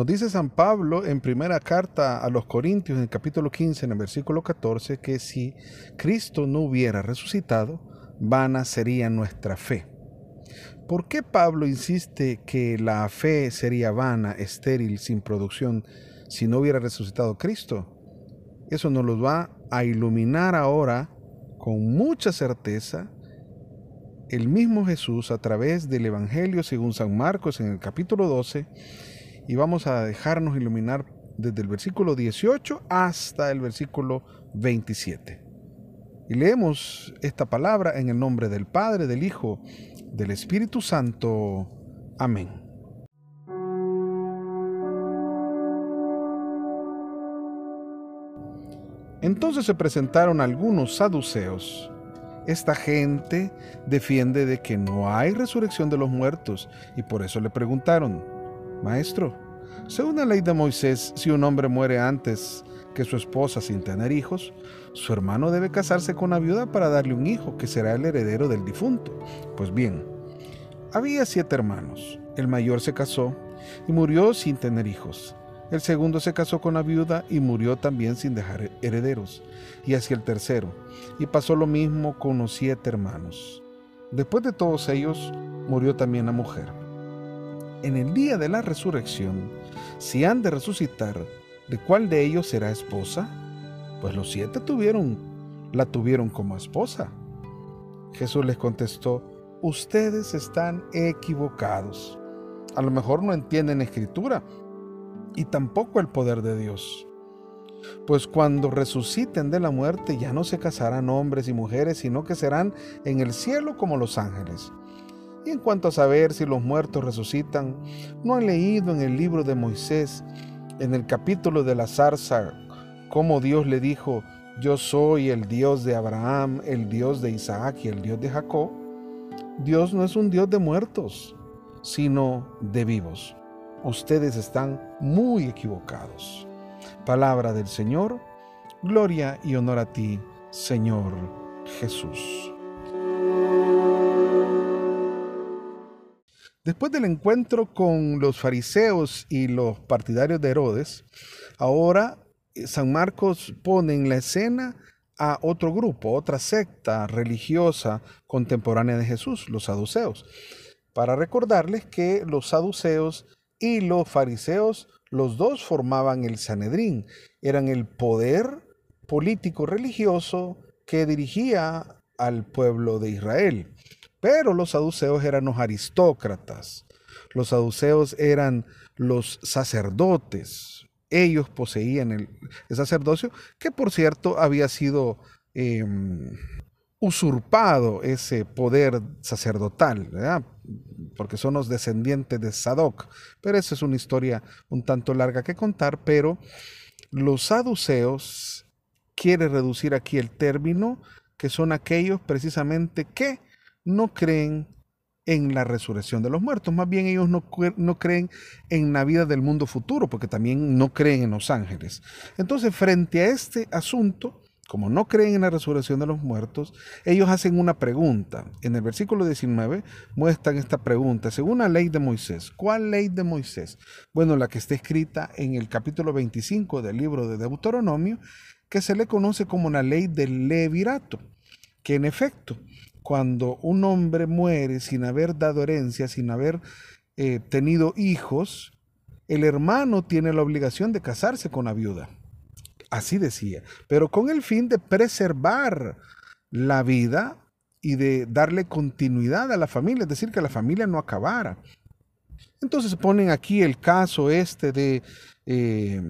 Nos dice San Pablo en primera carta a los Corintios, en el capítulo 15, en el versículo 14, que si Cristo no hubiera resucitado, vana sería nuestra fe. ¿Por qué Pablo insiste que la fe sería vana, estéril, sin producción, si no hubiera resucitado Cristo? Eso nos lo va a iluminar ahora con mucha certeza el mismo Jesús a través del Evangelio según San Marcos en el capítulo 12 y vamos a dejarnos iluminar desde el versículo 18 hasta el versículo 27. Y leemos esta palabra en el nombre del Padre, del Hijo, del Espíritu Santo. Amén. Entonces se presentaron algunos saduceos. Esta gente defiende de que no hay resurrección de los muertos y por eso le preguntaron, Maestro, según la ley de Moisés, si un hombre muere antes que su esposa sin tener hijos, su hermano debe casarse con la viuda para darle un hijo que será el heredero del difunto. Pues bien, había siete hermanos. El mayor se casó y murió sin tener hijos. El segundo se casó con la viuda y murió también sin dejar herederos. Y así el tercero. Y pasó lo mismo con los siete hermanos. Después de todos ellos, murió también la mujer en el día de la resurrección, si han de resucitar, ¿de cuál de ellos será esposa? Pues los siete tuvieron, la tuvieron como esposa. Jesús les contestó, ustedes están equivocados. A lo mejor no entienden escritura y tampoco el poder de Dios. Pues cuando resuciten de la muerte ya no se casarán hombres y mujeres, sino que serán en el cielo como los ángeles. Y en cuanto a saber si los muertos resucitan, ¿no han leído en el libro de Moisés, en el capítulo de la zarza, cómo Dios le dijo, yo soy el Dios de Abraham, el Dios de Isaac y el Dios de Jacob? Dios no es un Dios de muertos, sino de vivos. Ustedes están muy equivocados. Palabra del Señor, gloria y honor a ti, Señor Jesús. Después del encuentro con los fariseos y los partidarios de Herodes, ahora eh, San Marcos pone en la escena a otro grupo, otra secta religiosa contemporánea de Jesús, los saduceos, para recordarles que los saduceos y los fariseos, los dos formaban el Sanedrín, eran el poder político religioso que dirigía al pueblo de Israel. Pero los saduceos eran los aristócratas, los saduceos eran los sacerdotes, ellos poseían el, sacerdocio, que por cierto había sido em, usurpado ese poder sacerdotal, porque son los descendientes de Sadoc. Pero esa es una historia un tanto larga que contar, pero los saduceos quiere reducir aquí el término que son aquellos precisamente que no creen en la resurrección de los muertos, más bien ellos no, no, creen en la vida del mundo futuro, porque también no creen en los ángeles. Entonces, frente a este asunto, como no creen en la resurrección de los muertos, ellos hacen una pregunta. En el versículo 19 muestran esta pregunta, según la ley de Moisés. ¿Cuál ley de Moisés? Bueno, la que está escrita en el capítulo 25 del libro de Deuteronomio, que se le conoce como la ley del levirato, que en efecto cuando un hombre muere sin haber dado herencia, sin haber eh, tenido hijos, el hermano tiene la obligación de casarse con la viuda. Así decía, pero con el fin de preservar la vida y de darle continuidad a la familia, es decir, que la familia no acabara. Entonces ponen aquí el caso este de eh,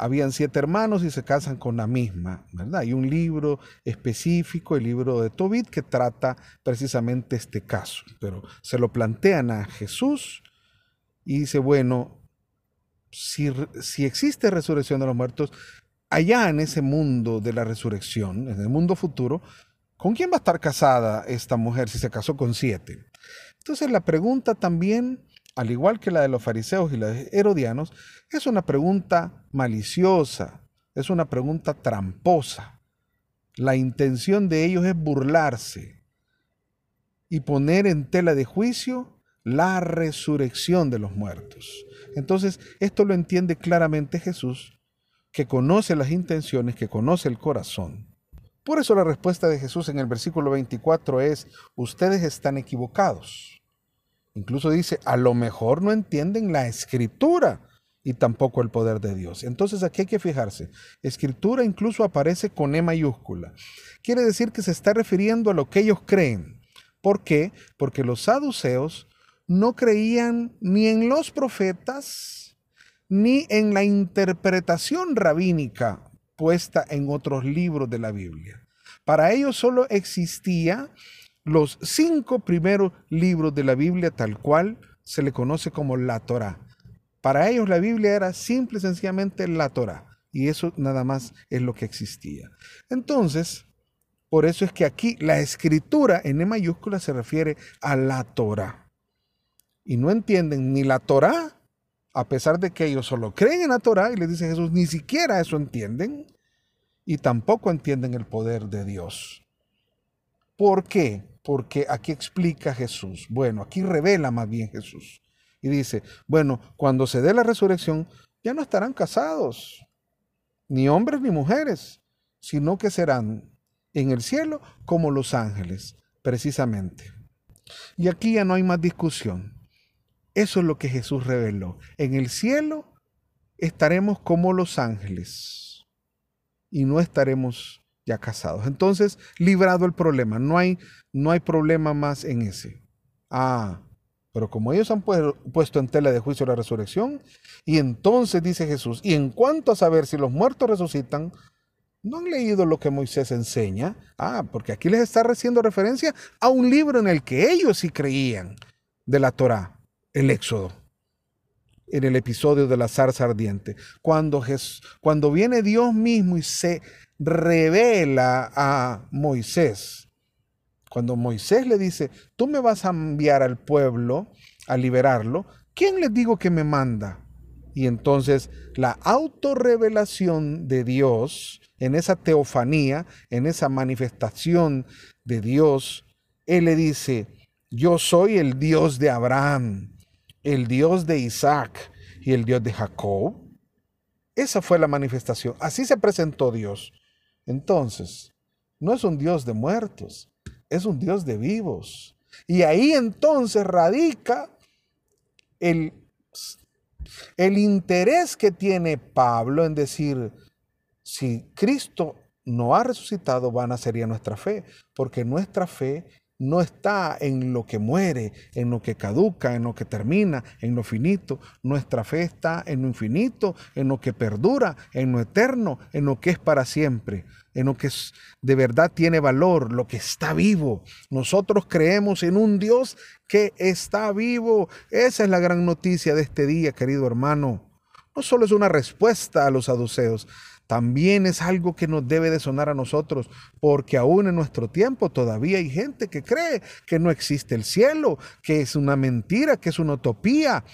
habían siete hermanos y se casan con la misma, ¿verdad? Hay un libro específico, el libro de Tobit, que trata precisamente este caso, pero se lo plantean a Jesús y dice, bueno, si, si existe resurrección de los muertos, allá en ese mundo de la resurrección, en el mundo futuro, ¿con quién va a estar casada esta mujer si se casó con siete? Entonces la pregunta también al igual que la de los fariseos y los herodianos, es una pregunta maliciosa, es una pregunta tramposa. La intención de ellos es burlarse y poner en tela de juicio la resurrección de los muertos. Entonces, esto lo entiende claramente Jesús, que conoce las intenciones, que conoce el corazón. Por eso la respuesta de Jesús en el versículo 24 es, ustedes están equivocados. Incluso dice, a lo mejor no entienden la escritura y tampoco el poder de Dios. Entonces aquí hay que fijarse, escritura incluso aparece con E mayúscula. Quiere decir que se está refiriendo a lo que ellos creen. ¿Por qué? Porque los saduceos no creían ni en los profetas, ni en la interpretación rabínica puesta en otros libros de la Biblia. Para ellos solo existía los cinco primeros libros de la Biblia tal cual se le conoce como la Torá. Para ellos la Biblia era simple y sencillamente la Torá. Y eso nada más es lo que existía. Entonces, por eso es que aquí la escritura en E mayúscula se refiere a la Torá y no entienden ni la Torah, a pesar de que ellos solo creen en la Torah, y les dice Jesús, ni siquiera eso entienden, y tampoco entienden el poder de Dios. ¿Por qué? Porque aquí explica Jesús. Bueno, aquí revela más bien Jesús. Y dice, bueno, cuando se dé la resurrección, ya no estarán casados, ni hombres ni mujeres, sino que serán en el cielo como los ángeles, precisamente. Y aquí ya no hay más discusión. Eso es lo que Jesús reveló. En el cielo estaremos como los ángeles y no estaremos ya casados. Entonces, librado el problema, no hay, no hay problema más en ese. Ah, pero como ellos han puesto en tela de juicio la resurrección, y entonces dice Jesús, y en cuanto a saber si los muertos resucitan, ¿no han leído lo que Moisés enseña? Ah, porque aquí les está haciendo referencia a un libro en el que ellos sí creían de la Torá el éxodo, en el episodio de la zarza ardiente, cuando, cuando viene Dios mismo y se revela a Moisés, cuando Moisés le dice, tú me vas a enviar al pueblo a liberarlo, ¿quién les digo que me manda? Y entonces la autorrevelación de Dios, en esa teofanía, en esa manifestación de Dios, Él le dice, yo soy el Dios de Abraham, el Dios de Isaac y el Dios de Jacob. Esa fue la manifestación. Así se presentó Dios. Entonces, no es un Dios de muertos, es un Dios de vivos. Y ahí entonces radica el, el interés que tiene Pablo en decir, si Cristo no ha resucitado, vana sería nuestra fe, porque nuestra fe no está en lo que muere, en lo que caduca, en lo que termina, en lo finito. Nuestra fe está en lo infinito, en lo que perdura, en lo eterno, en lo que es para siempre, en lo que de verdad tiene valor, lo que está vivo. Nosotros creemos en un Dios que está vivo. Esa es la gran noticia de este día, querido hermano. No solo es una respuesta a los saduceos, también es algo que nos debe de sonar a nosotros, porque aún en nuestro tiempo todavía hay gente que cree que no existe el cielo, que es una mentira, que es una utopía,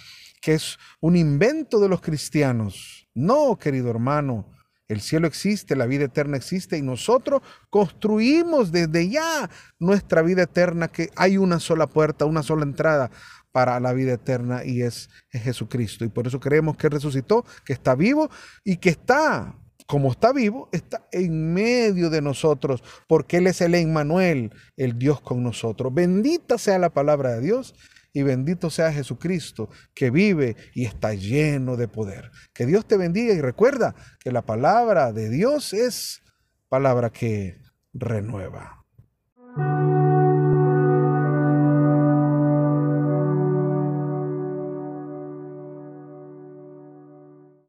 que es un invento de los cristianos. No, querido hermano, el cielo existe, la vida eterna existe y nosotros construimos desde ya nuestra vida eterna, que hay una sola puerta, una sola entrada para la vida eterna y es, es Jesucristo. Y por eso creemos que resucitó, que está vivo y que está como está vivo, está en medio de nosotros, porque Él es el Emmanuel, el Dios con nosotros. Bendita sea la palabra de Dios y bendito sea Jesucristo, que vive y está lleno de poder. Que Dios te bendiga y recuerda que la palabra de Dios es palabra que renueva.